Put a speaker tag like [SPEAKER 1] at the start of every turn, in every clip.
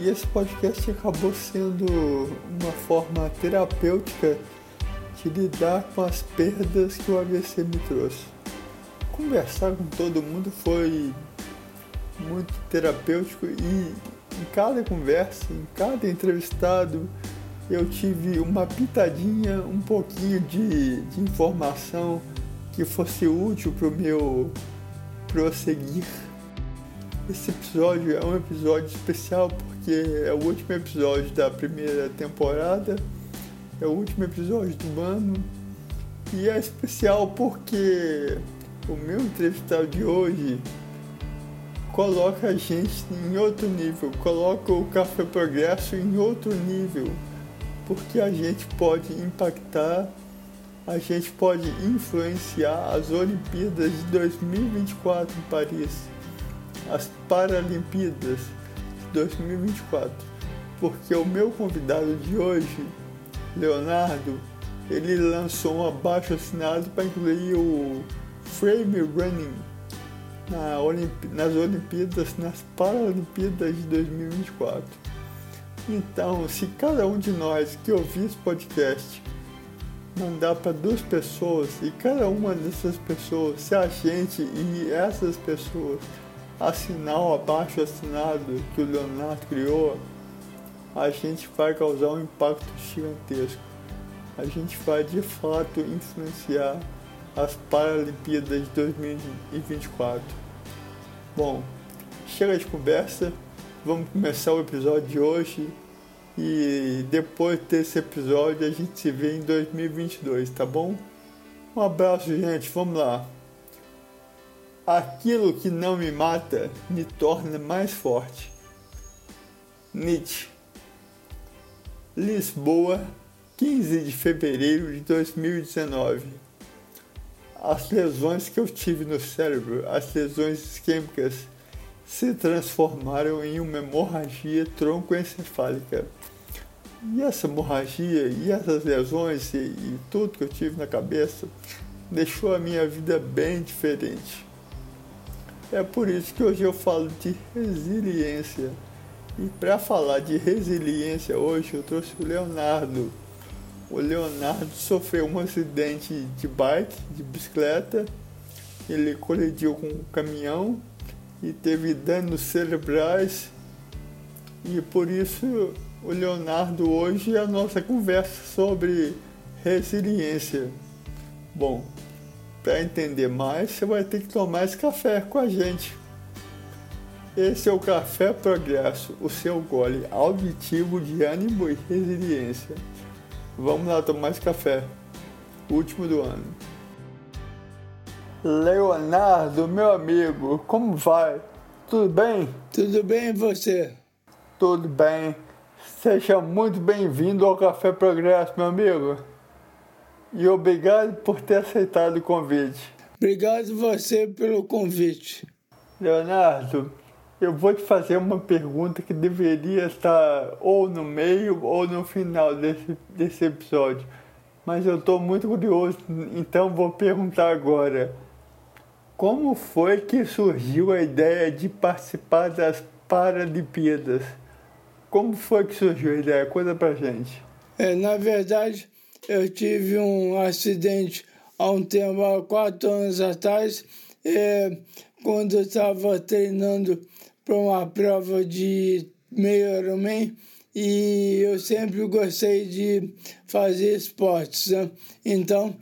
[SPEAKER 1] E esse podcast acabou sendo uma forma terapêutica de lidar com as perdas que o AVC me trouxe. Conversar com todo mundo foi muito terapêutico e em cada conversa, em cada entrevistado, eu tive uma pitadinha, um pouquinho de, de informação que fosse útil para o meu prosseguir. Esse episódio é um episódio especial porque é o último episódio da primeira temporada, é o último episódio do ano e é especial porque o meu entrevistado de hoje coloca a gente em outro nível, coloca o Café Progresso em outro nível, porque a gente pode impactar, a gente pode influenciar as Olimpíadas de 2024 em Paris, as Paralimpíadas 2024, porque o meu convidado de hoje, Leonardo, ele lançou um abaixo assinado para incluir o frame running na Olimp nas Olimpíadas, nas Paralimpíadas de 2024. Então, se cada um de nós que ouvir esse podcast mandar para duas pessoas e cada uma dessas pessoas, se a gente e essas pessoas assinar o abaixo assinado que o Leonardo criou, a gente vai causar um impacto gigantesco. A gente vai de fato influenciar as Paralimpíadas de 2024. Bom, chega de conversa, vamos começar o episódio de hoje e depois desse episódio a gente se vê em 2022, tá bom? Um abraço, gente, vamos lá. Aquilo que não me mata me torna mais forte. Nietzsche. Lisboa, 15 de fevereiro de 2019 as lesões que eu tive no cérebro, as lesões isquêmicas, se transformaram em uma hemorragia troncoencefálica. E essa hemorragia e essas lesões e, e tudo que eu tive na cabeça deixou a minha vida bem diferente. É por isso que hoje eu falo de resiliência. E para falar de resiliência hoje eu trouxe o Leonardo o Leonardo sofreu um acidente de bike, de bicicleta. Ele colidiu com um caminhão e teve danos cerebrais. E por isso o Leonardo hoje é a nossa conversa sobre resiliência. Bom, para entender mais, você vai ter que tomar esse café com a gente. Esse é o Café Progresso, o seu gole auditivo de ânimo e resiliência. Vamos lá tomar esse café. Último do ano. Leonardo, meu amigo, como vai? Tudo bem?
[SPEAKER 2] Tudo bem e você?
[SPEAKER 1] Tudo bem. Seja muito bem-vindo ao Café Progresso, meu amigo. E obrigado por ter aceitado o convite.
[SPEAKER 2] Obrigado você pelo convite.
[SPEAKER 1] Leonardo, eu vou te fazer uma pergunta que deveria estar ou no meio ou no final desse, desse episódio. Mas eu estou muito curioso, então vou perguntar agora. Como foi que surgiu a ideia de participar das Paralimpíadas? Como foi que surgiu a ideia? Conta pra gente.
[SPEAKER 2] É, na verdade, eu tive um acidente há um tempo, há quatro anos atrás, é, quando eu estava treinando para uma prova de meio Ironman e eu sempre gostei de fazer esportes. Né? Então,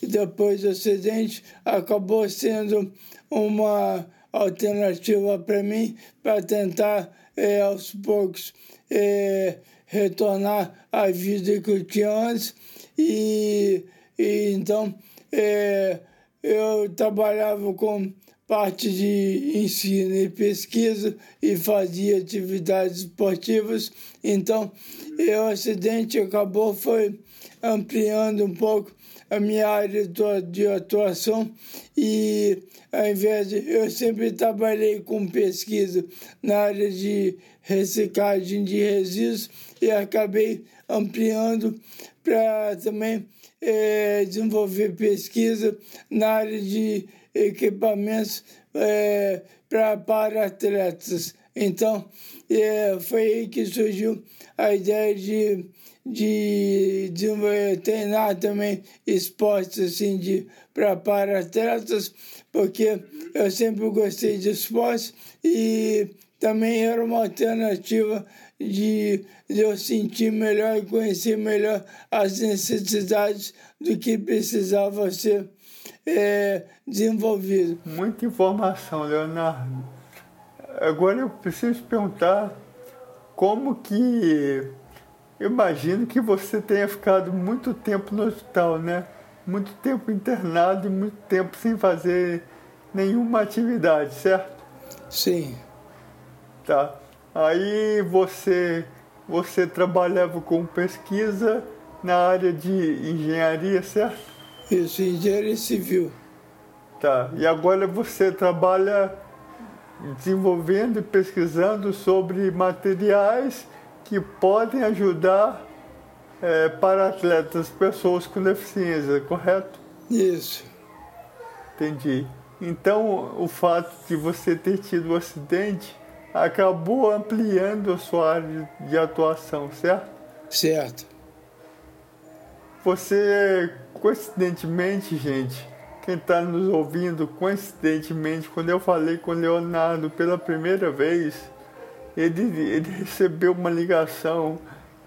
[SPEAKER 2] depois do acidente, acabou sendo uma alternativa para mim para tentar, é, aos poucos, é, retornar à vida que eu tinha antes. E, e então, é, eu trabalhava com parte de ensino e pesquisa e fazia atividades esportivas. Então, o acidente acabou foi ampliando um pouco a minha área de atuação e ao invés de eu sempre trabalhei com pesquisa na área de reciclagem de resíduos e acabei ampliando para também é, desenvolver pesquisa na área de equipamentos é, para atletas. Então, é, foi aí que surgiu a ideia de, de, de treinar também esportes assim, de, para atletas, porque eu sempre gostei de esportes e também era uma alternativa de, de eu sentir melhor e conhecer melhor as necessidades do que precisava ser é, desenvolvido.
[SPEAKER 1] Muita informação, Leonardo. Agora eu preciso perguntar como que. Imagino que você tenha ficado muito tempo no hospital, né? Muito tempo internado e muito tempo sem fazer nenhuma atividade, certo?
[SPEAKER 2] Sim.
[SPEAKER 1] Tá. Aí você, você trabalhava com pesquisa na área de engenharia, certo?
[SPEAKER 2] Isso, engenharia civil.
[SPEAKER 1] Tá. E agora você trabalha desenvolvendo e pesquisando sobre materiais que podem ajudar é, para atletas, pessoas com deficiência, correto?
[SPEAKER 2] Isso.
[SPEAKER 1] Entendi. Então, o fato de você ter tido um acidente acabou ampliando a sua área de atuação, certo?
[SPEAKER 2] Certo.
[SPEAKER 1] Você, coincidentemente, gente, quem está nos ouvindo, coincidentemente, quando eu falei com o Leonardo pela primeira vez, ele, ele recebeu uma ligação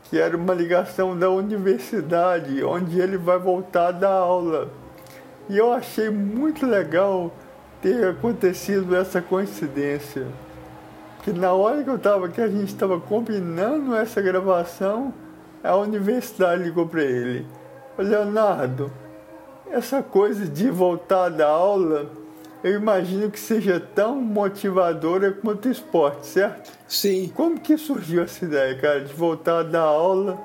[SPEAKER 1] que era uma ligação da universidade, onde ele vai voltar da aula. E eu achei muito legal ter acontecido essa coincidência. Que na hora que eu tava, que a gente estava combinando essa gravação, a universidade ligou para ele. Leonardo, essa coisa de voltar da aula, eu imagino que seja tão motivadora quanto o esporte, certo?
[SPEAKER 2] Sim.
[SPEAKER 1] Como que surgiu essa ideia, cara, de voltar da aula,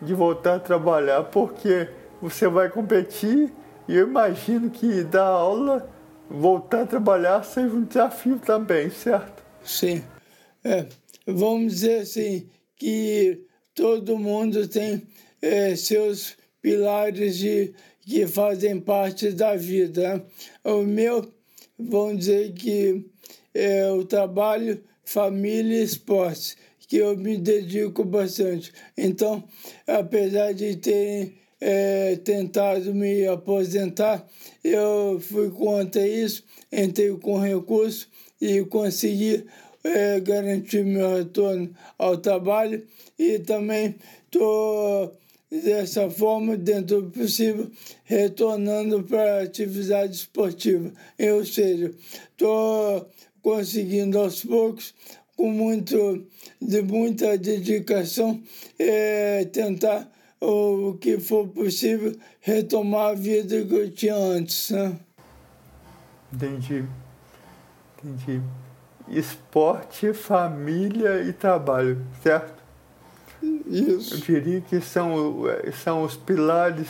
[SPEAKER 1] de voltar a trabalhar? Porque você vai competir e eu imagino que da aula voltar a trabalhar seja um desafio também, certo?
[SPEAKER 2] Sim. É, vamos dizer assim, que todo mundo tem é, seus pilares de, que fazem parte da vida. O meu, vamos dizer que é o trabalho, família e esporte, que eu me dedico bastante. Então, apesar de terem é, tentado me aposentar, eu fui contra isso, entrei com recurso e consegui é, garantir meu retorno ao trabalho e também estou dessa forma, dentro do possível, retornando para a atividade esportiva. Ou seja, estou conseguindo aos poucos, com muito, de muita dedicação, é, tentar o que for possível retomar a vida que eu tinha antes. Né?
[SPEAKER 1] Entendi. Entendi. Esporte, família e trabalho, certo?
[SPEAKER 2] Isso.
[SPEAKER 1] Eu diria que são, são os pilares,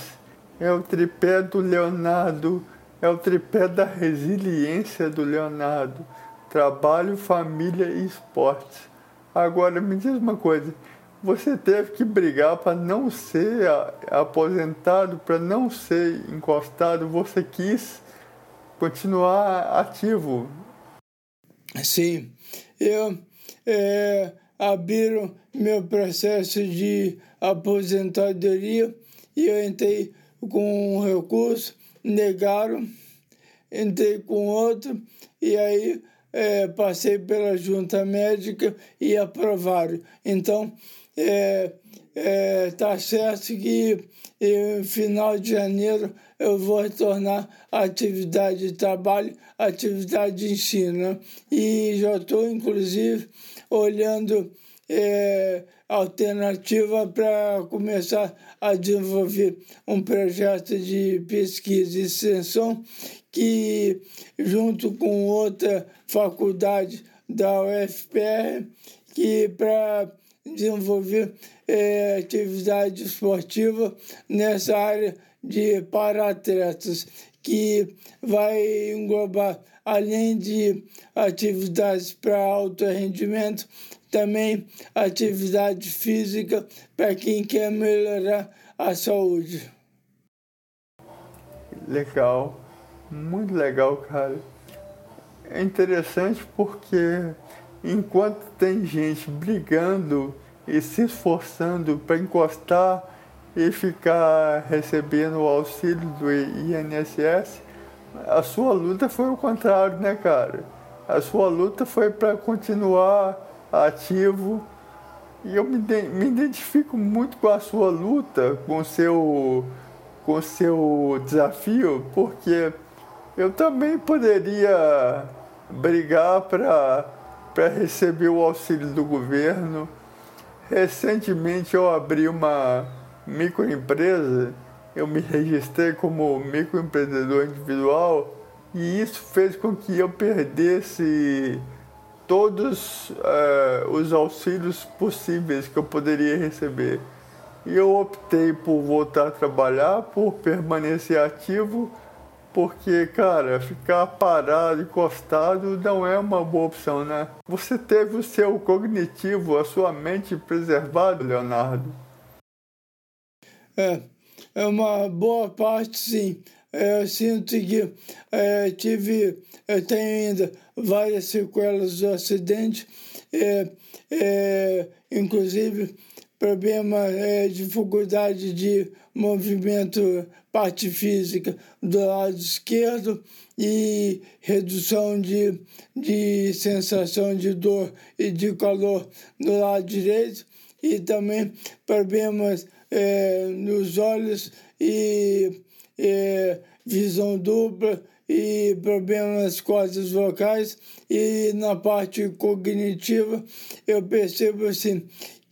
[SPEAKER 1] é o tripé do Leonardo, é o tripé da resiliência do Leonardo. Trabalho, família e esporte. Agora me diz uma coisa, você teve que brigar para não ser aposentado, para não ser encostado, você quis continuar ativo.
[SPEAKER 2] Sim, eu é, abriram meu processo de aposentadoria e eu entrei com um recurso, negaram, entrei com outro e aí é, passei pela junta médica e aprovaram. Então, é, é, tá certo que no final de janeiro eu vou retornar à atividade de trabalho, atividade de ensino. E já estou, inclusive, olhando é, alternativa para começar a desenvolver um projeto de pesquisa e extensão que, junto com outra faculdade da UFPR, que para desenvolver é, atividade esportiva nessa área de para-atletas, que vai englobar, além de atividades para alto rendimento, também atividade física para quem quer melhorar a saúde.
[SPEAKER 1] legal, muito legal, cara. É interessante porque enquanto tem gente brigando e se esforçando para encostar e ficar recebendo o auxílio do INSS, a sua luta foi o contrário, né, cara? A sua luta foi para continuar ativo e eu me, me identifico muito com a sua luta, com o seu, com seu desafio, porque eu também poderia brigar para receber o auxílio do governo. Recentemente eu abri uma microempresa, eu me registrei como microempreendedor individual e isso fez com que eu perdesse todos uh, os auxílios possíveis que eu poderia receber. E eu optei por voltar a trabalhar, por permanecer ativo, porque, cara, ficar parado, encostado não é uma boa opção, né? Você teve o seu cognitivo, a sua mente preservada, Leonardo?
[SPEAKER 2] É, é uma boa parte, sim. É, eu sinto que é, tive, eu tenho ainda várias sequelas do acidente, é, é, inclusive problema, é, dificuldade de movimento, parte física do lado esquerdo e redução de, de sensação de dor e de calor do lado direito e também problemas é, nos olhos e é, visão dupla e problemas nas cordas vocais e na parte cognitiva. Eu percebo assim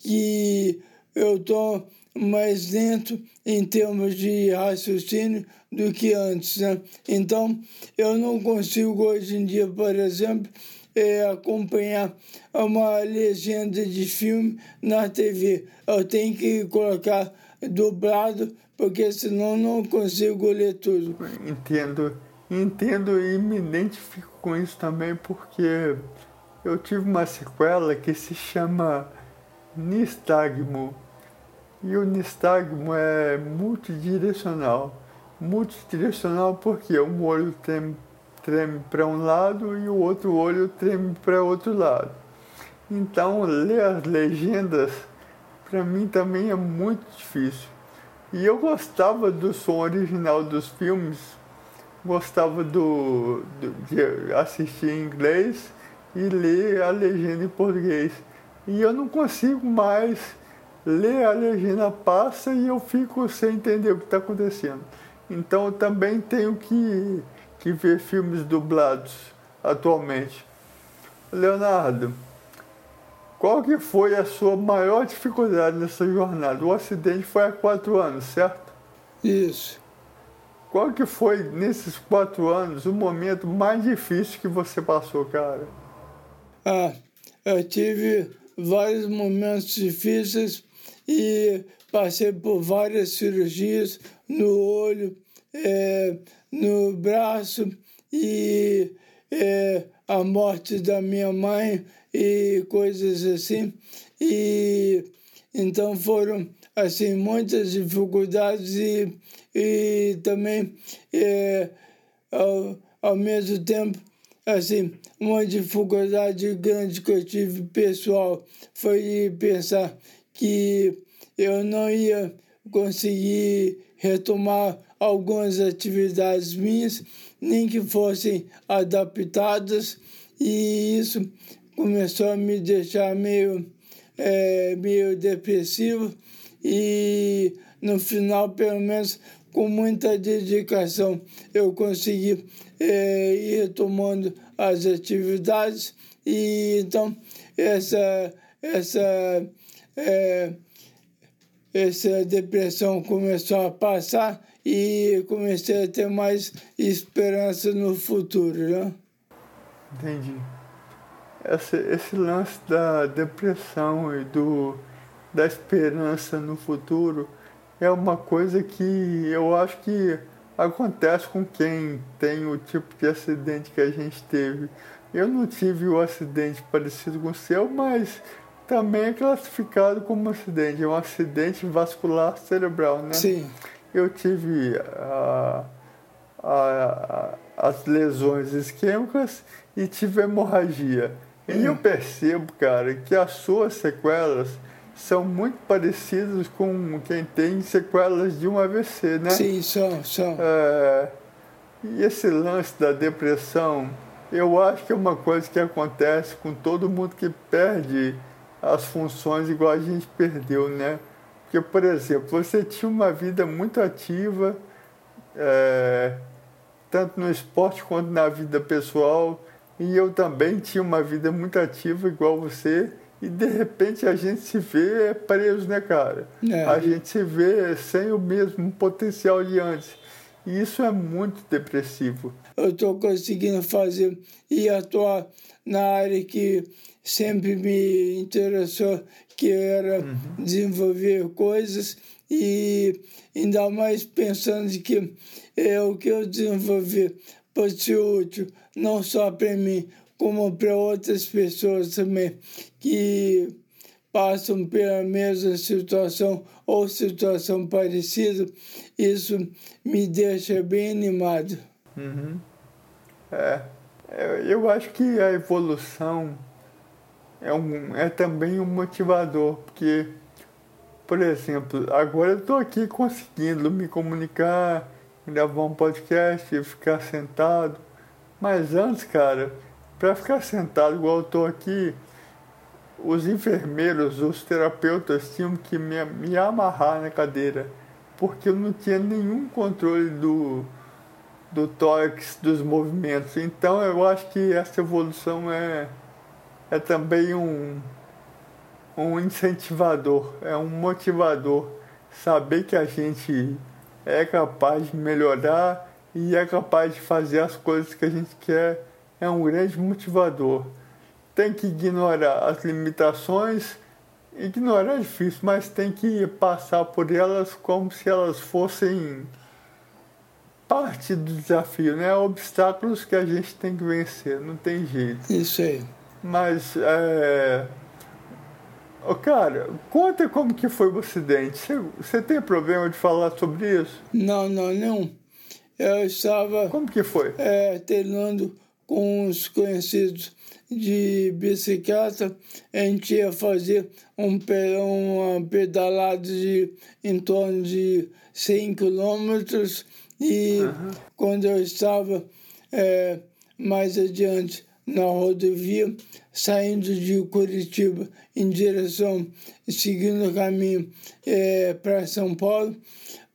[SPEAKER 2] que eu estou mais lento em termos de raciocínio do que antes, né? Então eu não consigo hoje em dia, por exemplo, é, acompanhar uma legenda de filme na TV. Eu tenho que colocar dublado porque senão não consigo ler tudo.
[SPEAKER 1] Entendo, entendo e me identifico com isso também, porque eu tive uma sequela que se chama nistagmo. E o nistagmo é multidirecional. Multidirecional porque um olho treme, treme para um lado e o outro olho treme para outro lado. Então, ler as legendas para mim também é muito difícil. E eu gostava do som original dos filmes, gostava do, do, de assistir em inglês e ler a legenda em português. E eu não consigo mais ler a legenda passa e eu fico sem entender o que está acontecendo. Então eu também tenho que, que ver filmes dublados atualmente. Leonardo, qual que foi a sua maior dificuldade nessa jornada? O acidente foi há quatro anos, certo?
[SPEAKER 2] Isso.
[SPEAKER 1] Qual que foi, nesses quatro anos, o momento mais difícil que você passou, cara?
[SPEAKER 2] Ah, eu tive vários momentos difíceis e passei por várias cirurgias no olho, é, no braço e é, a morte da minha mãe e coisas assim. E então foram assim muitas dificuldades e, e também é, ao, ao mesmo tempo assim uma dificuldade grande que eu tive pessoal foi pensar que eu não ia conseguir retomar algumas atividades minhas, nem que fossem adaptadas, e isso começou a me deixar meio, é, meio depressivo e no final, pelo menos com muita dedicação, eu consegui é, ir retomando as atividades e então essa, essa, é, essa depressão começou a passar e comecei a ter mais esperança no futuro. Né?
[SPEAKER 1] Entendi esse, esse lance da depressão e do, da esperança no futuro é uma coisa que eu acho que acontece com quem tem o tipo de acidente que a gente teve. Eu não tive o um acidente parecido com o seu, mas também é classificado como um acidente. É um acidente vascular cerebral, né?
[SPEAKER 2] Sim.
[SPEAKER 1] Eu tive a, a, a, as lesões isquêmicas e tive hemorragia. E eu hum. percebo, cara, que as suas sequelas são muito parecidas com quem tem sequelas de um AVC, né?
[SPEAKER 2] Sim, são, são.
[SPEAKER 1] É, e esse lance da depressão, eu acho que é uma coisa que acontece com todo mundo que perde as funções igual a gente perdeu, né? Porque, por exemplo, você tinha uma vida muito ativa, é, tanto no esporte quanto na vida pessoal, e eu também tinha uma vida muito ativa igual você, e de repente a gente se vê preso, né, cara? É. A gente se vê sem o mesmo potencial de antes. E isso é muito depressivo.
[SPEAKER 2] Eu estou conseguindo fazer e atuar na área que sempre me interessou, que era uhum. desenvolver coisas e ainda mais pensando que é o que eu desenvolvi pode ser útil não só para mim, como para outras pessoas também que passam pela mesma situação ou situação parecida, isso me deixa bem animado.
[SPEAKER 1] Uhum. É, eu acho que a evolução é, um, é também um motivador, porque, por exemplo, agora eu estou aqui conseguindo me comunicar, gravar um podcast, ficar sentado, mas antes, cara, para ficar sentado igual eu estou aqui, os enfermeiros, os terapeutas tinham que me, me amarrar na cadeira, porque eu não tinha nenhum controle do, do tórax, dos movimentos. Então eu acho que essa evolução é, é também um, um incentivador, é um motivador. Saber que a gente é capaz de melhorar e é capaz de fazer as coisas que a gente quer é um grande motivador tem que ignorar as limitações. Ignorar é difícil, mas tem que passar por elas como se elas fossem parte do desafio, né? Obstáculos que a gente tem que vencer, não tem jeito.
[SPEAKER 2] Isso aí.
[SPEAKER 1] Mas, é... Oh, cara, conta como que foi o acidente. Você, você tem problema de falar sobre isso?
[SPEAKER 2] Não, não, não. Eu estava...
[SPEAKER 1] Como que foi?
[SPEAKER 2] É, treinando com os conhecidos de bicicleta, a gente ia fazer um, uma pedalada de em torno de 100 quilômetros e uhum. quando eu estava é, mais adiante na rodovia, saindo de Curitiba em direção, seguindo o caminho é, para São Paulo,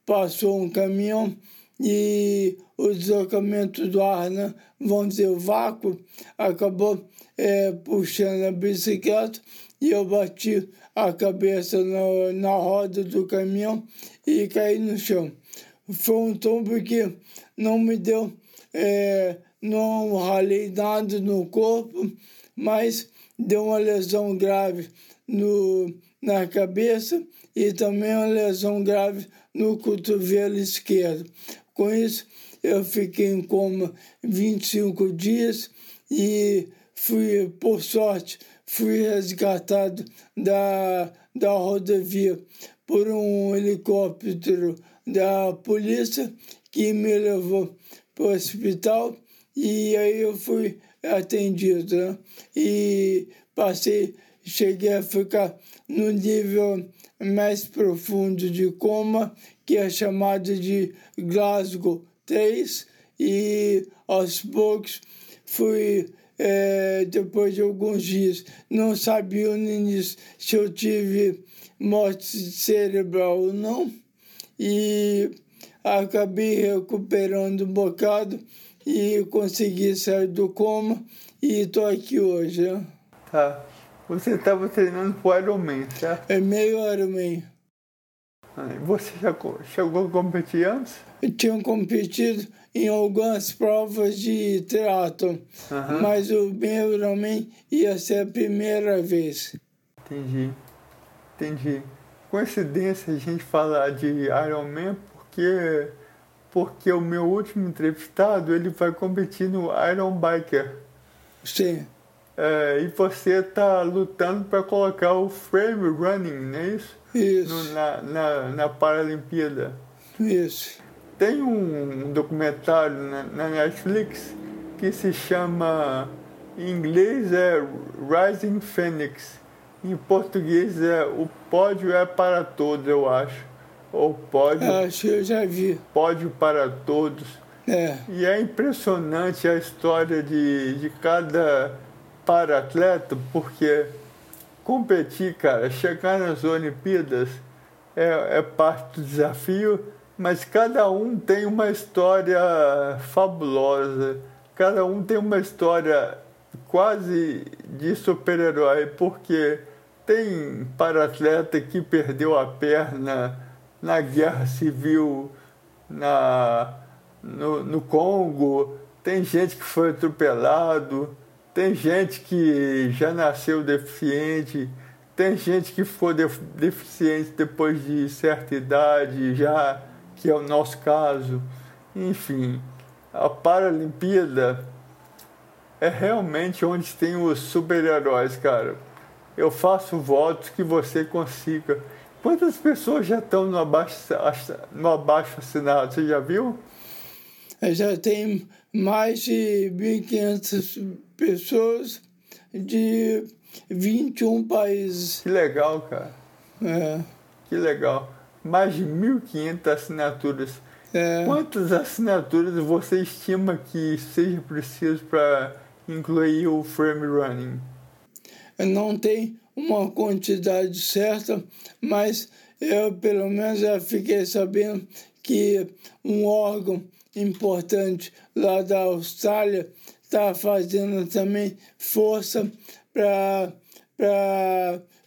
[SPEAKER 2] passou um caminhão e o deslocamento do ar, né, vamos dizer, o vácuo, acabou é, puxando a bicicleta e eu bati a cabeça na, na roda do caminhão e caí no chão. Foi um tombo que não me deu, é, não ralei nada no corpo, mas deu uma lesão grave no, na cabeça e também uma lesão grave no cotovelo esquerdo. Com isso, eu fiquei em coma 25 dias e fui, por sorte, fui resgatado da, da rodovia por um helicóptero da polícia que me levou para o hospital e aí eu fui atendido. Né? E passei, cheguei a ficar no nível mais profundo de coma, que é chamado de Glasgow 3, e aos poucos fui é, depois de alguns dias, não sabia se eu tive morte cerebral ou não, e acabei recuperando um bocado e consegui sair do coma e estou aqui hoje. Né?
[SPEAKER 1] Tá. Você estava treinando para o Ironman, certo?
[SPEAKER 2] É meio Ironman.
[SPEAKER 1] Você já chegou a competir antes?
[SPEAKER 2] Eu tinha competido em algumas provas de triatlon, uhum. mas o meu Ironman ia ser a primeira vez.
[SPEAKER 1] Entendi, entendi. Coincidência a gente falar de Ironman porque porque o meu último entrevistado ele vai competir no Iron Biker.
[SPEAKER 2] Sim.
[SPEAKER 1] É, e você está lutando para colocar o frame running, não é isso?
[SPEAKER 2] Isso.
[SPEAKER 1] No, na, na, na Paralimpíada.
[SPEAKER 2] Isso.
[SPEAKER 1] tem um documentário na, na Netflix que se chama, em inglês é Rising Phoenix, em português é O Pódio é para Todos, eu acho. Ou Pódio.
[SPEAKER 2] Acho que eu já vi.
[SPEAKER 1] Pódio para Todos.
[SPEAKER 2] É.
[SPEAKER 1] E é impressionante a história de, de cada para-atleta, porque competir, cara, chegar nas Olimpíadas é, é parte do desafio, mas cada um tem uma história fabulosa, cada um tem uma história quase de super-herói, porque tem para-atleta que perdeu a perna na guerra civil na, no, no Congo, tem gente que foi atropelado, tem gente que já nasceu deficiente, tem gente que ficou deficiente depois de certa idade, já que é o nosso caso. Enfim, a Paralimpíada é realmente onde tem os super-heróis, cara. Eu faço votos que você consiga. Quantas pessoas já estão no abaixo, no abaixo assinado? Você já viu?
[SPEAKER 2] Já tem mais de 1.500 pessoas de 21 países.
[SPEAKER 1] Que legal, cara.
[SPEAKER 2] É.
[SPEAKER 1] Que legal. Mais de 1.500 assinaturas.
[SPEAKER 2] É.
[SPEAKER 1] Quantas assinaturas você estima que seja preciso para incluir o frame running?
[SPEAKER 2] Não tem uma quantidade certa, mas eu pelo menos já fiquei sabendo que um órgão importante lá da Austrália está fazendo também força para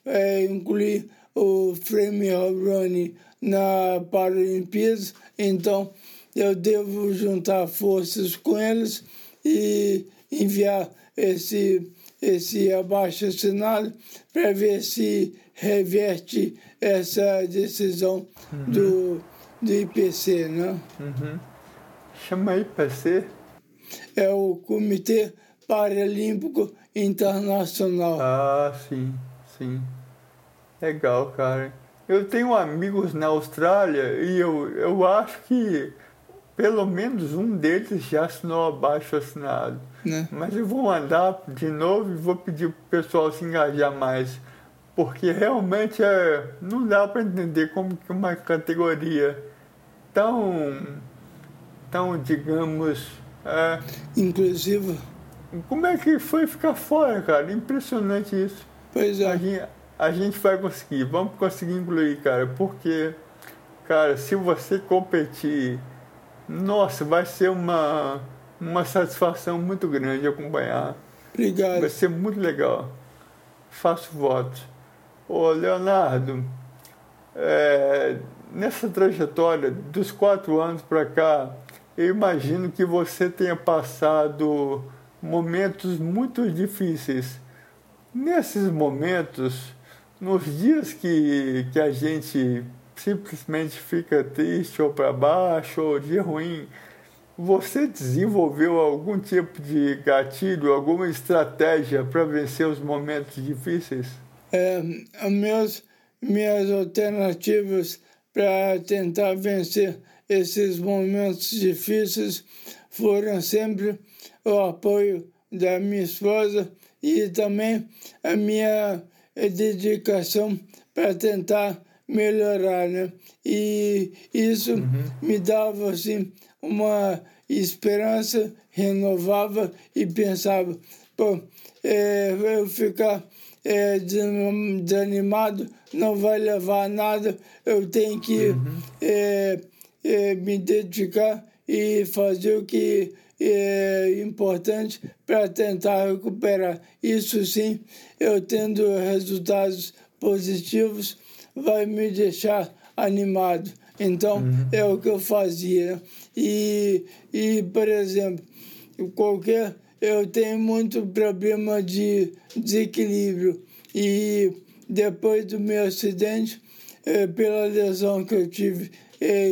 [SPEAKER 2] é, incluir o frame running na Paralimpíadas. Então, eu devo juntar forças com eles e enviar esse, esse abaixo assinado para ver se reverte essa decisão uhum. do, do IPC, né?
[SPEAKER 1] Uhum. Chama IPC?
[SPEAKER 2] É o Comitê Paralímpico Internacional.
[SPEAKER 1] Ah, sim, sim. Legal, cara. Eu tenho amigos na Austrália e eu, eu acho que pelo menos um deles já assinou abaixo assinado.
[SPEAKER 2] Né?
[SPEAKER 1] Mas eu vou mandar de novo e vou pedir para o pessoal se engajar mais. Porque realmente é, não dá para entender como que uma categoria tão, tão digamos... É,
[SPEAKER 2] Inclusive...
[SPEAKER 1] Como é que foi ficar fora, cara? Impressionante isso.
[SPEAKER 2] Pois é.
[SPEAKER 1] A gente, a gente vai conseguir, vamos conseguir incluir, cara, porque, cara, se você competir, nossa, vai ser uma, uma satisfação muito grande acompanhar.
[SPEAKER 2] Obrigado.
[SPEAKER 1] Vai ser muito legal. Faço votos. Ô, Leonardo, é, nessa trajetória dos quatro anos para cá, eu imagino que você tenha passado momentos muito difíceis. Nesses momentos, nos dias que, que a gente simplesmente fica triste ou para baixo ou dia ruim, você desenvolveu algum tipo de gatilho, alguma estratégia para vencer os momentos difíceis?
[SPEAKER 2] É, minhas, minhas alternativas para tentar vencer esses momentos difíceis foram sempre o apoio da minha esposa e também a minha dedicação para tentar melhorar, né? E isso uhum. me dava assim uma esperança, renovava e pensava, pô, é, eu ficar é, desanimado não vai levar a nada, eu tenho que uhum. é, é, me dedicar e fazer o que é importante para tentar recuperar. Isso sim, eu tendo resultados positivos, vai me deixar animado. Então, uhum. é o que eu fazia. E, e, por exemplo, qualquer. Eu tenho muito problema de desequilíbrio. E depois do meu acidente, é, pela lesão que eu tive,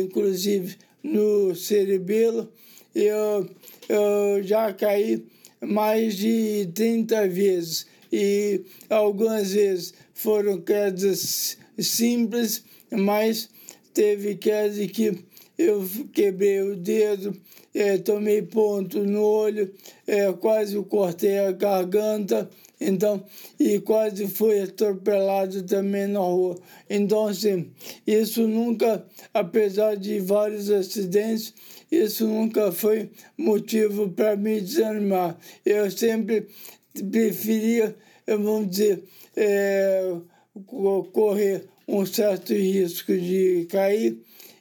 [SPEAKER 2] inclusive no cerebelo, eu, eu já caí mais de 30 vezes. E algumas vezes foram quedas simples, mas teve quedas que eu quebrei o dedo, é, tomei ponto no olho, é, quase cortei a garganta, então, e quase fui atropelado também na rua. Então, assim, isso nunca, apesar de vários acidentes, isso nunca foi motivo para me desanimar. Eu sempre preferia, vamos dizer, é, correr um certo risco de cair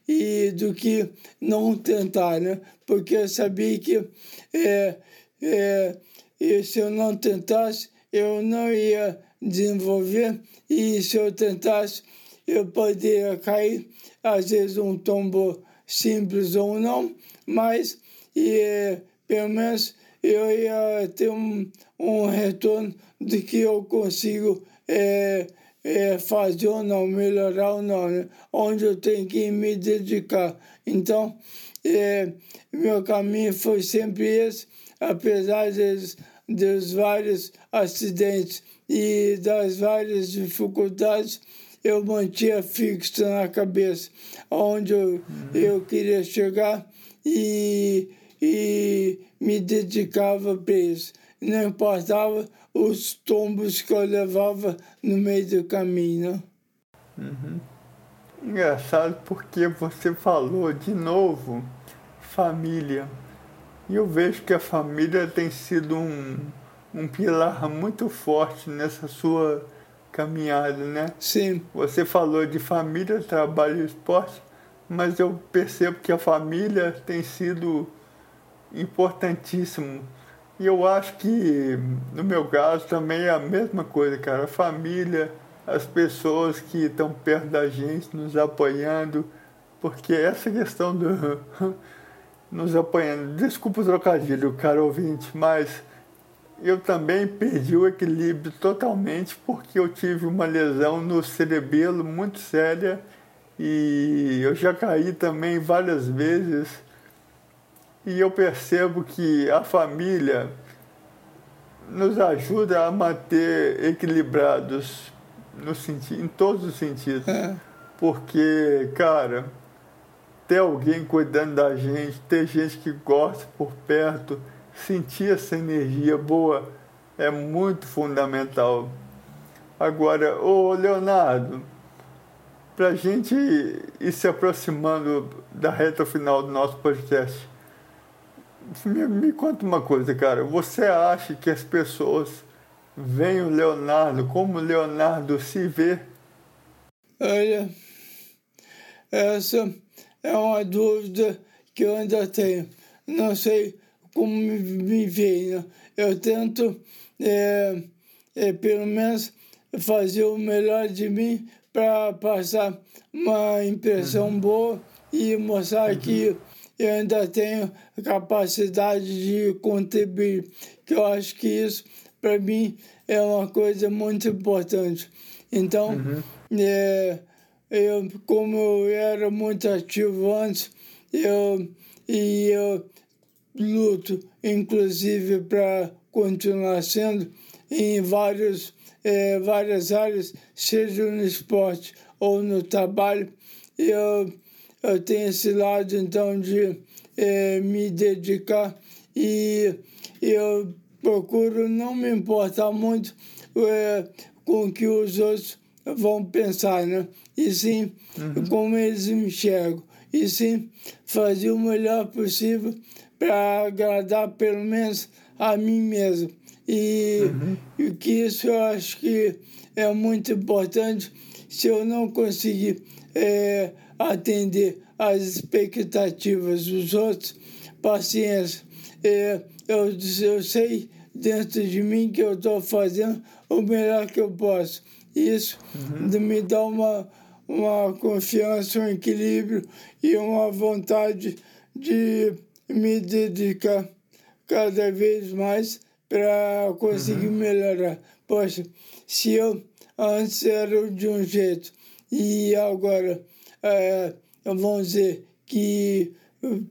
[SPEAKER 2] e do que não tentar, né? Porque eu sabia que é, é, se eu não tentasse, eu não ia desenvolver e se eu tentasse, eu poderia cair, às vezes um tombo simples ou não, mas e, pelo menos eu ia ter um, um retorno de que eu consigo é, é, fazer ou não, melhorar ou não, né? onde eu tenho que me dedicar. Então, é, meu caminho foi sempre esse, apesar dos, dos vários acidentes e das várias dificuldades, eu mantinha fixo na cabeça onde eu, eu queria chegar e, e me dedicava para isso. Não importava os tombos que eu levava no meio do caminho.
[SPEAKER 1] Uhum. Engraçado porque você falou de novo família. E eu vejo que a família tem sido um, um pilar muito forte nessa sua caminhada, né?
[SPEAKER 2] Sim.
[SPEAKER 1] Você falou de família, trabalho e esporte, mas eu percebo que a família tem sido importantíssimo e eu acho que no meu caso também é a mesma coisa, cara. A família, as pessoas que estão perto da gente, nos apoiando, porque essa questão do nos apoiando, desculpa o trocadilho, caro ouvinte, mas eu também perdi o equilíbrio totalmente porque eu tive uma lesão no cerebelo muito séria e eu já caí também várias vezes e eu percebo que a família nos ajuda a manter equilibrados no sentido, em todos os sentidos. É. Porque, cara, ter alguém cuidando da gente, ter gente que gosta por perto, sentir essa energia boa é muito fundamental. Agora, ô Leonardo, para a gente ir se aproximando da reta final do nosso podcast, me, me conta uma coisa, cara. Você acha que as pessoas veem o Leonardo como o Leonardo se vê?
[SPEAKER 2] Olha, essa é uma dúvida que eu ainda tenho. Não sei como me, me. Né? Eu tento, é, é, pelo menos, fazer o melhor de mim para passar uma impressão uhum. boa e mostrar uhum. que eu ainda tenho capacidade de contribuir, que eu acho que isso, para mim, é uma coisa muito importante. Então, uhum. é, eu, como eu era muito ativo antes, eu, e eu luto, inclusive, para continuar sendo em vários, é, várias áreas, seja no esporte ou no trabalho. Eu eu tenho esse lado então de é, me dedicar e eu procuro não me importar muito é, com o que os outros vão pensar, né? E sim uhum. como eles me enxergam. E sim fazer o melhor possível para agradar pelo menos a mim mesmo. E, uhum. e que isso eu acho que é muito importante. Se eu não conseguir é, atender às expectativas dos outros, paciência. É, eu, eu sei dentro de mim que eu estou fazendo o melhor que eu posso. Isso uhum. me dá uma, uma confiança, um equilíbrio e uma vontade de me dedicar cada vez mais para conseguir uhum. melhorar. Poxa, se eu antes era de um jeito e agora é, vamos dizer que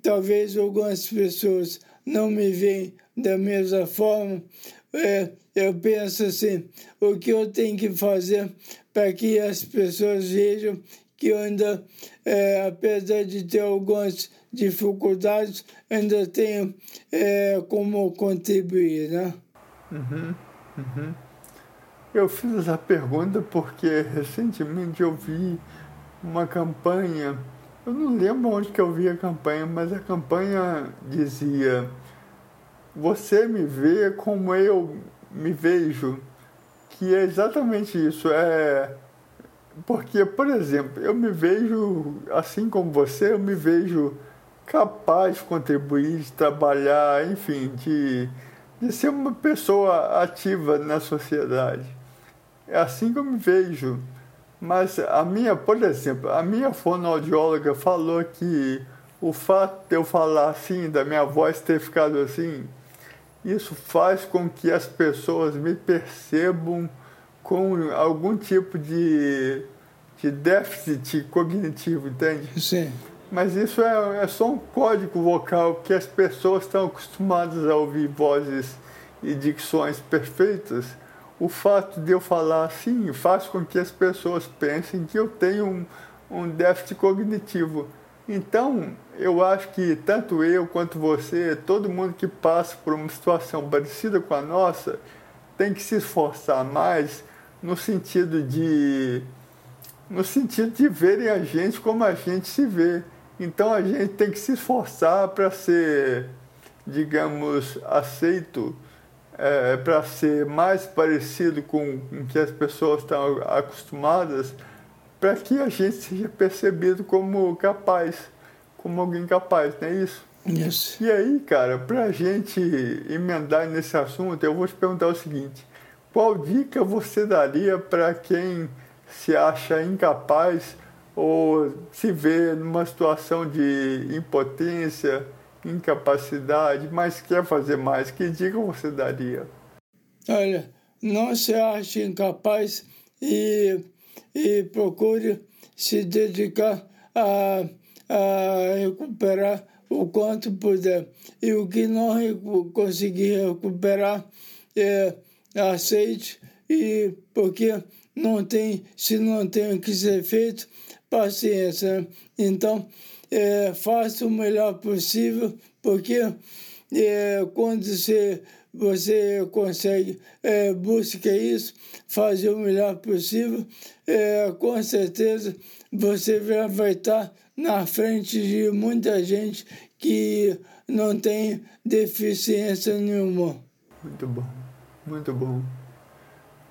[SPEAKER 2] talvez algumas pessoas não me veem da mesma forma, é, eu penso assim, o que eu tenho que fazer para que as pessoas vejam que ainda, é, apesar de ter algumas dificuldades, ainda tenho é, como contribuir, né?
[SPEAKER 1] Uhum, uhum. Eu fiz essa pergunta porque recentemente eu vi uma campanha, eu não lembro onde que eu vi a campanha, mas a campanha dizia você me vê como eu me vejo, que é exatamente isso, é porque, por exemplo, eu me vejo, assim como você, eu me vejo capaz de contribuir, de trabalhar, enfim, de, de ser uma pessoa ativa na sociedade. É assim que eu me vejo. Mas a minha, por exemplo, a minha fonoaudióloga falou que o fato de eu falar assim, da minha voz ter ficado assim, isso faz com que as pessoas me percebam com algum tipo de, de déficit cognitivo, entende?
[SPEAKER 2] Sim.
[SPEAKER 1] Mas isso é, é só um código vocal que as pessoas estão acostumadas a ouvir vozes e dicções perfeitas. O fato de eu falar assim faz com que as pessoas pensem que eu tenho um, um déficit cognitivo. Então, eu acho que tanto eu quanto você, todo mundo que passa por uma situação parecida com a nossa, tem que se esforçar mais no sentido de no sentido de verem a gente como a gente se vê. Então a gente tem que se esforçar para ser, digamos, aceito, é, para ser mais parecido com o que as pessoas estão acostumadas, para que a gente seja percebido como capaz, como alguém capaz, não é isso?
[SPEAKER 2] Isso.
[SPEAKER 1] E aí, cara, para a gente emendar nesse assunto, eu vou te perguntar o seguinte: qual dica você daria para quem se acha incapaz ou se vê numa situação de impotência, incapacidade, mas quer fazer mais, que dica você daria?
[SPEAKER 2] Olha, não se ache incapaz e, e procure se dedicar a, a recuperar o quanto puder. E o que não conseguir recuperar, é, aceite, e porque não tem, se não tem o que ser feito, paciência. Né? Então, é, faça o melhor possível, porque é, quando você, você consegue, é, busca isso, fazer o melhor possível, é, com certeza você vai estar na frente de muita gente que não tem deficiência nenhuma.
[SPEAKER 1] Muito bom, muito bom.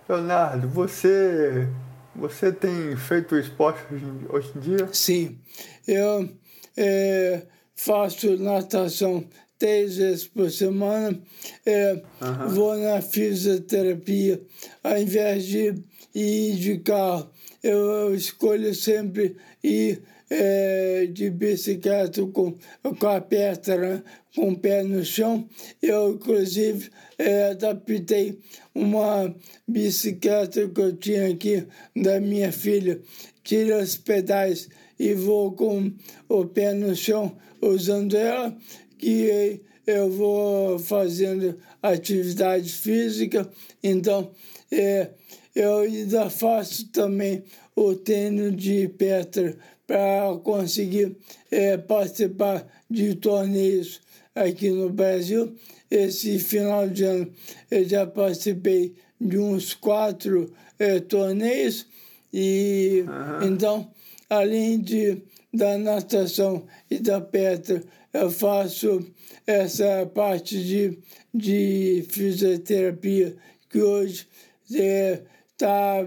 [SPEAKER 1] Leonardo, você você tem feito esporte hoje, em dia?
[SPEAKER 2] Sim, eu é, faço natação três vezes por semana, é, uhum. vou na fisioterapia, ao invés de ir de carro, eu, eu escolho sempre ir é, de bicicleta com, com a pedra, né? com o pé no chão. Eu, inclusive, é, adaptei uma bicicleta que eu tinha aqui da minha filha, tiro os pedais e vou com o pé no chão usando ela, que eu vou fazendo atividade física. Então, é, eu ainda faço também o treino de pedra para conseguir é, participar de torneios aqui no Brasil. Esse final de ano eu já participei de uns quatro é, torneios e uhum. então além de da natação e da pedra eu faço essa parte de, de fisioterapia que hoje está é,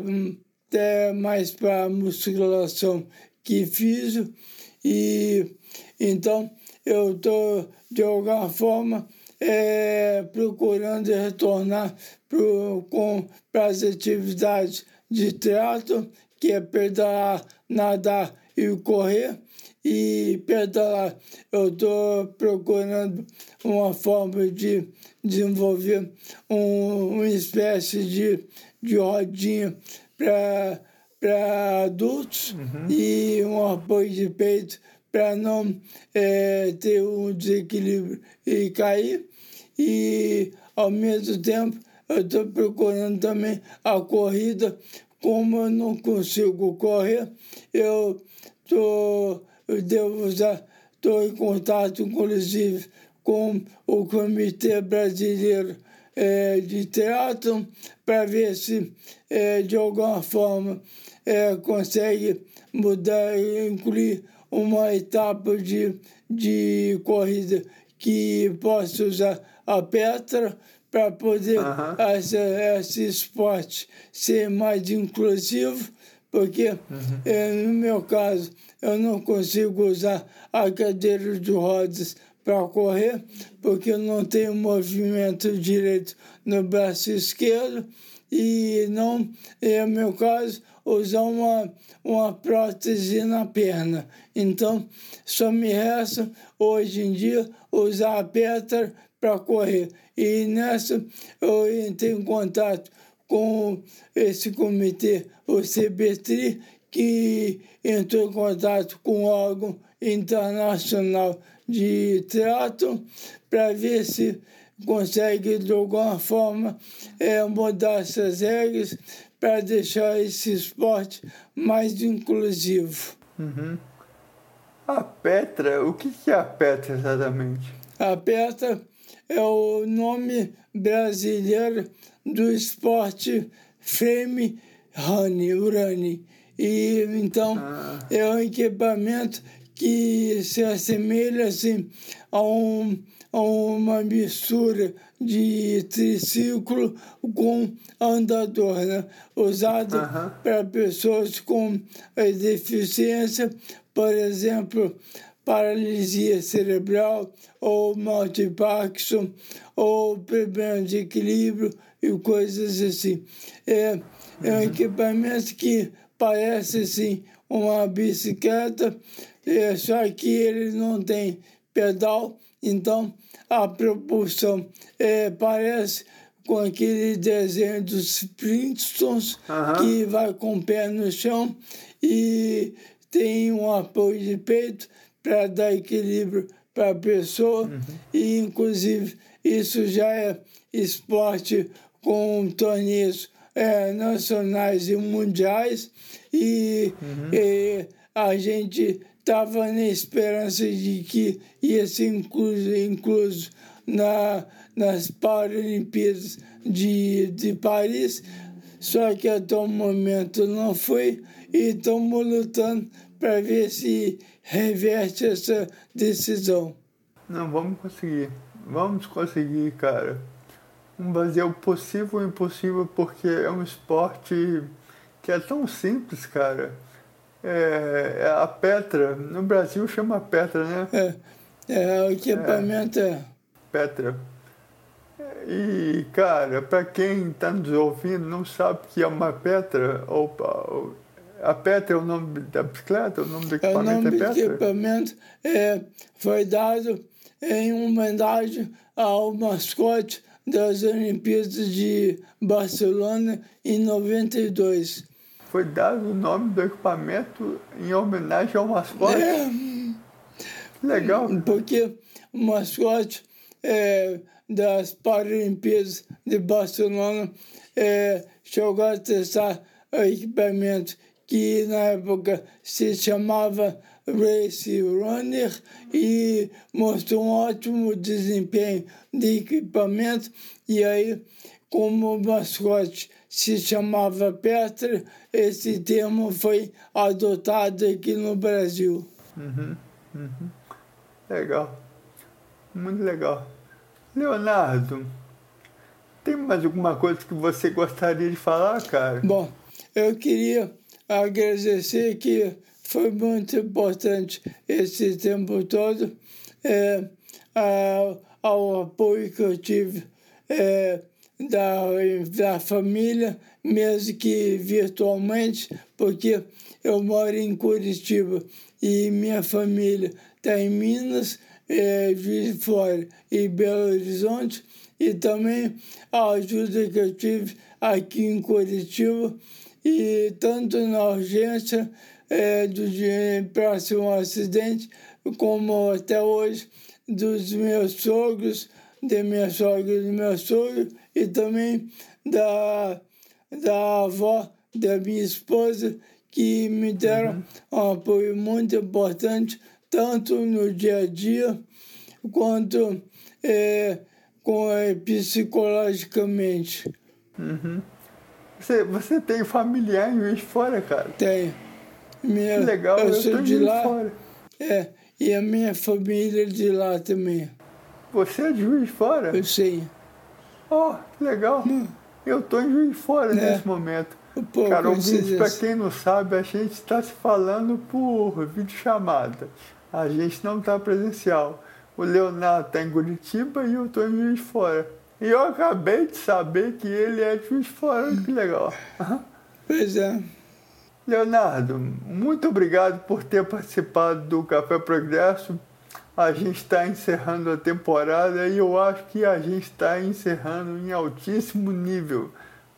[SPEAKER 2] até mais para musculação que fiz e então eu estou de alguma forma é, procurando retornar para as atividades de trato, que é pedalar, nadar e correr. E pedalar, eu estou procurando uma forma de desenvolver um, uma espécie de, de rodinha para adultos uhum. e um apoio de peito para não é, ter um desequilíbrio e cair. E, ao mesmo tempo, eu estou procurando também a corrida como eu não consigo correr, eu, tô, eu devo usar, estou em contato, inclusive, com o Comitê Brasileiro é, de Teatro para ver se, é, de alguma forma, é, consegue mudar e incluir uma etapa de, de corrida que possa usar a Petra para poder uhum. essa, esse esporte ser mais inclusivo, porque uhum. é, no meu caso eu não consigo usar a cadeira de rodas para correr, porque eu não tenho movimento direito no braço esquerdo e não, é meu caso, usar uma, uma prótese na perna. Então, só me resta, hoje em dia, usar a Petra para correr. E nessa, eu entrei em contato com esse comitê, o CBTRI, que entrou em contato com o órgão internacional de trato para ver se consegue, de alguma forma, é, mudar essas regras para deixar esse esporte mais inclusivo.
[SPEAKER 1] Uhum. A Petra, o que é a Petra exatamente?
[SPEAKER 2] A Petra é o nome brasileiro do esporte frame running, running. E então ah. é um equipamento que se assemelha assim, a, um, a uma mistura de triciclo com andador, né? usado uhum. para pessoas com deficiência, por exemplo, paralisia cerebral ou mal de Parkinson ou problema de equilíbrio e coisas assim. É, é um uhum. equipamento que parece assim uma bicicleta, é, só que ele não tem pedal, então a propulsão é, parece com aquele desenho dos Flintstones uhum. que vai com o pé no chão e tem um apoio de peito para dar equilíbrio para a pessoa uhum. e inclusive isso já é esporte com torneios é, nacionais e mundiais e, uhum. e a gente estava na esperança de que ia ser incluso, incluso na, nas Paralimpíadas de, de Paris, só que até o momento não foi e estamos lutando para ver se reverte essa decisão.
[SPEAKER 1] Não, vamos conseguir. Vamos conseguir, cara. Vamos fazer o possível e o impossível porque é um esporte que é tão simples, cara. É, é a Petra, no Brasil chama Petra, né?
[SPEAKER 2] É, é o equipamento é. é.
[SPEAKER 1] Petra. E, cara, para quem está nos ouvindo não sabe o que é uma Petra, ou, a Petra é o nome da bicicleta, o nome do equipamento é, o nome é Petra?
[SPEAKER 2] do equipamento é, foi dado em homenagem ao mascote das Olimpíadas de Barcelona em 92.
[SPEAKER 1] Foi dado o nome do equipamento em homenagem ao mascote? É. Legal.
[SPEAKER 2] Porque o mascote é, das Paralimpíadas de Barcelona é, chegou a testar o equipamento que na época se chamava Race Runner e mostrou um ótimo desempenho de equipamento. E aí, como o mascote se chamava Petra, esse termo foi adotado aqui no Brasil.
[SPEAKER 1] Uhum, uhum. Legal, muito legal. Leonardo, tem mais alguma coisa que você gostaria de falar, cara?
[SPEAKER 2] Bom, eu queria agradecer que foi muito importante esse tempo todo é, a, ao apoio que eu tive é, da, da família, mesmo que virtualmente, porque eu moro em Curitiba e minha família está em Minas, é, Juiz de Fora e Belo Horizonte, e também a ajuda que eu tive aqui em Curitiba e tanto na urgência é, do dia próximo acidente, como até hoje dos meus sogros, de minha sogra e do meu sogro, e também da, da avó da minha esposa, que me deram uhum. um apoio muito importante, tanto no dia a dia quanto é, com, é, psicologicamente.
[SPEAKER 1] Uhum. Você, você tem familiar em Juiz de Fora, cara?
[SPEAKER 2] Tenho.
[SPEAKER 1] Minha, que legal, eu, eu sou de lá. Fora.
[SPEAKER 2] É, e a minha família é de lá também.
[SPEAKER 1] Você é de Juiz de Fora?
[SPEAKER 2] Eu sei.
[SPEAKER 1] Oh, que legal. Hum. Eu tô em Juiz de Fora é. nesse momento. Pô, Cara, ouvinte, para quem não sabe, a gente está se falando por videochamada. A gente não está presencial. O Leonardo está em Curitiba e eu estou em Juiz de Fora. E eu acabei de saber que ele é de Juiz de Fora. Que legal.
[SPEAKER 2] Pois é.
[SPEAKER 1] Leonardo, muito obrigado por ter participado do Café Progresso. A gente está encerrando a temporada e eu acho que a gente está encerrando em altíssimo nível,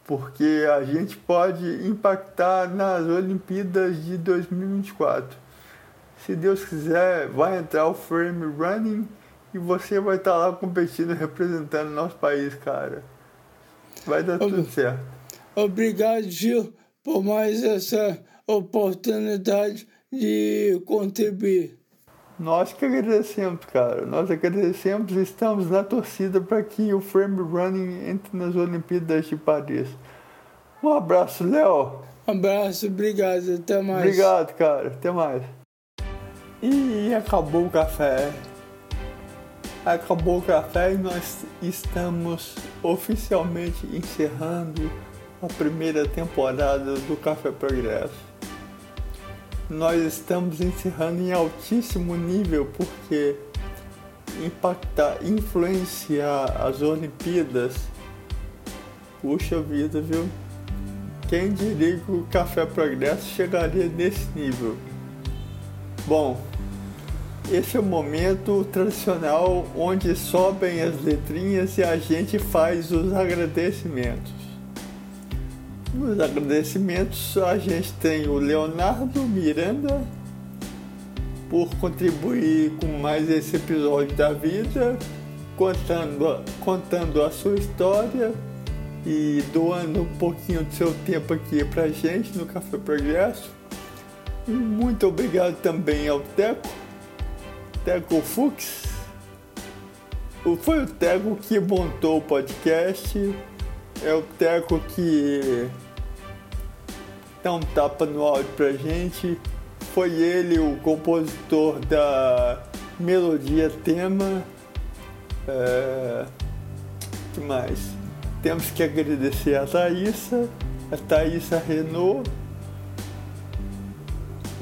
[SPEAKER 1] porque a gente pode impactar nas Olimpíadas de 2024. Se Deus quiser, vai entrar o frame running e você vai estar tá lá competindo, representando nosso país, cara. Vai dar Ob tudo certo.
[SPEAKER 2] Obrigado, Gil por mais essa oportunidade de contribuir.
[SPEAKER 1] Nós que agradecemos, cara. Nós agradecemos e estamos na torcida para que o frame running entre nas Olimpíadas de Paris. Um abraço, Léo.
[SPEAKER 2] Um abraço, obrigado. Até mais.
[SPEAKER 1] Obrigado, cara. Até mais. E acabou o café. Acabou o café e nós estamos oficialmente encerrando a primeira temporada do Café Progresso. Nós estamos encerrando em altíssimo nível porque impactar, influenciar as Olimpíadas, puxa vida, viu? Quem diria que o Café Progresso chegaria nesse nível? Bom, esse é o momento tradicional onde sobem as letrinhas e a gente faz os agradecimentos. Nos agradecimentos a gente tem o Leonardo Miranda por contribuir com mais esse episódio da vida, contando, contando a sua história e doando um pouquinho do seu tempo aqui pra gente no Café Progresso. E muito obrigado também ao Teco, Teco Fux. Foi o Teco que montou o podcast, é o Teco que dar um tapa no áudio pra gente. Foi ele o compositor da melodia tema. É... que mais? Temos que agradecer a Thaísa, a Thaísa Renault.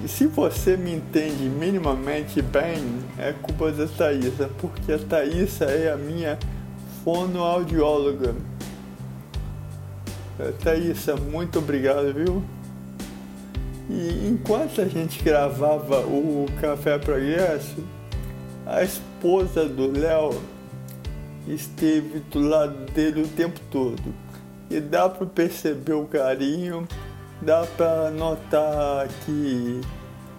[SPEAKER 1] E se você me entende minimamente bem, é culpa da Thaísa, porque a Thaísa é a minha fonoaudióloga. É, Thaísa, muito obrigado, viu? E enquanto a gente gravava o Café Progresso, a esposa do Léo esteve do lado dele o tempo todo. E dá para perceber o carinho, dá para notar que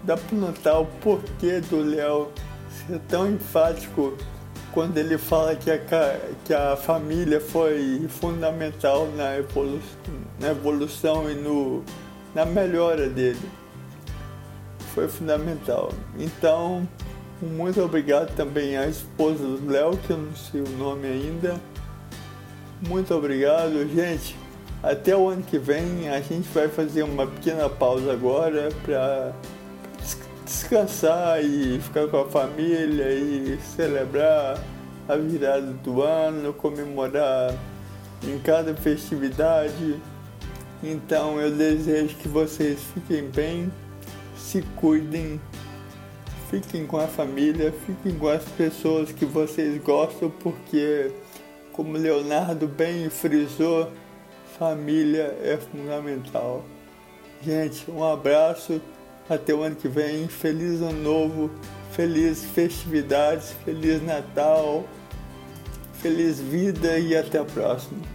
[SPEAKER 1] dá para notar o porquê do Léo ser tão enfático quando ele fala que a, que a família foi fundamental na evolução, na evolução e no na melhora dele. Foi fundamental. Então, muito obrigado também à esposa do Léo, que eu não sei o nome ainda. Muito obrigado, gente. Até o ano que vem a gente vai fazer uma pequena pausa agora para descansar e ficar com a família e celebrar a virada do ano, comemorar em cada festividade então eu desejo que vocês fiquem bem, se cuidem, fiquem com a família, fiquem com as pessoas que vocês gostam, porque, como Leonardo bem frisou, família é fundamental. Gente, um abraço, até o ano que vem, feliz ano novo, feliz festividades, feliz Natal, feliz vida e até a próxima.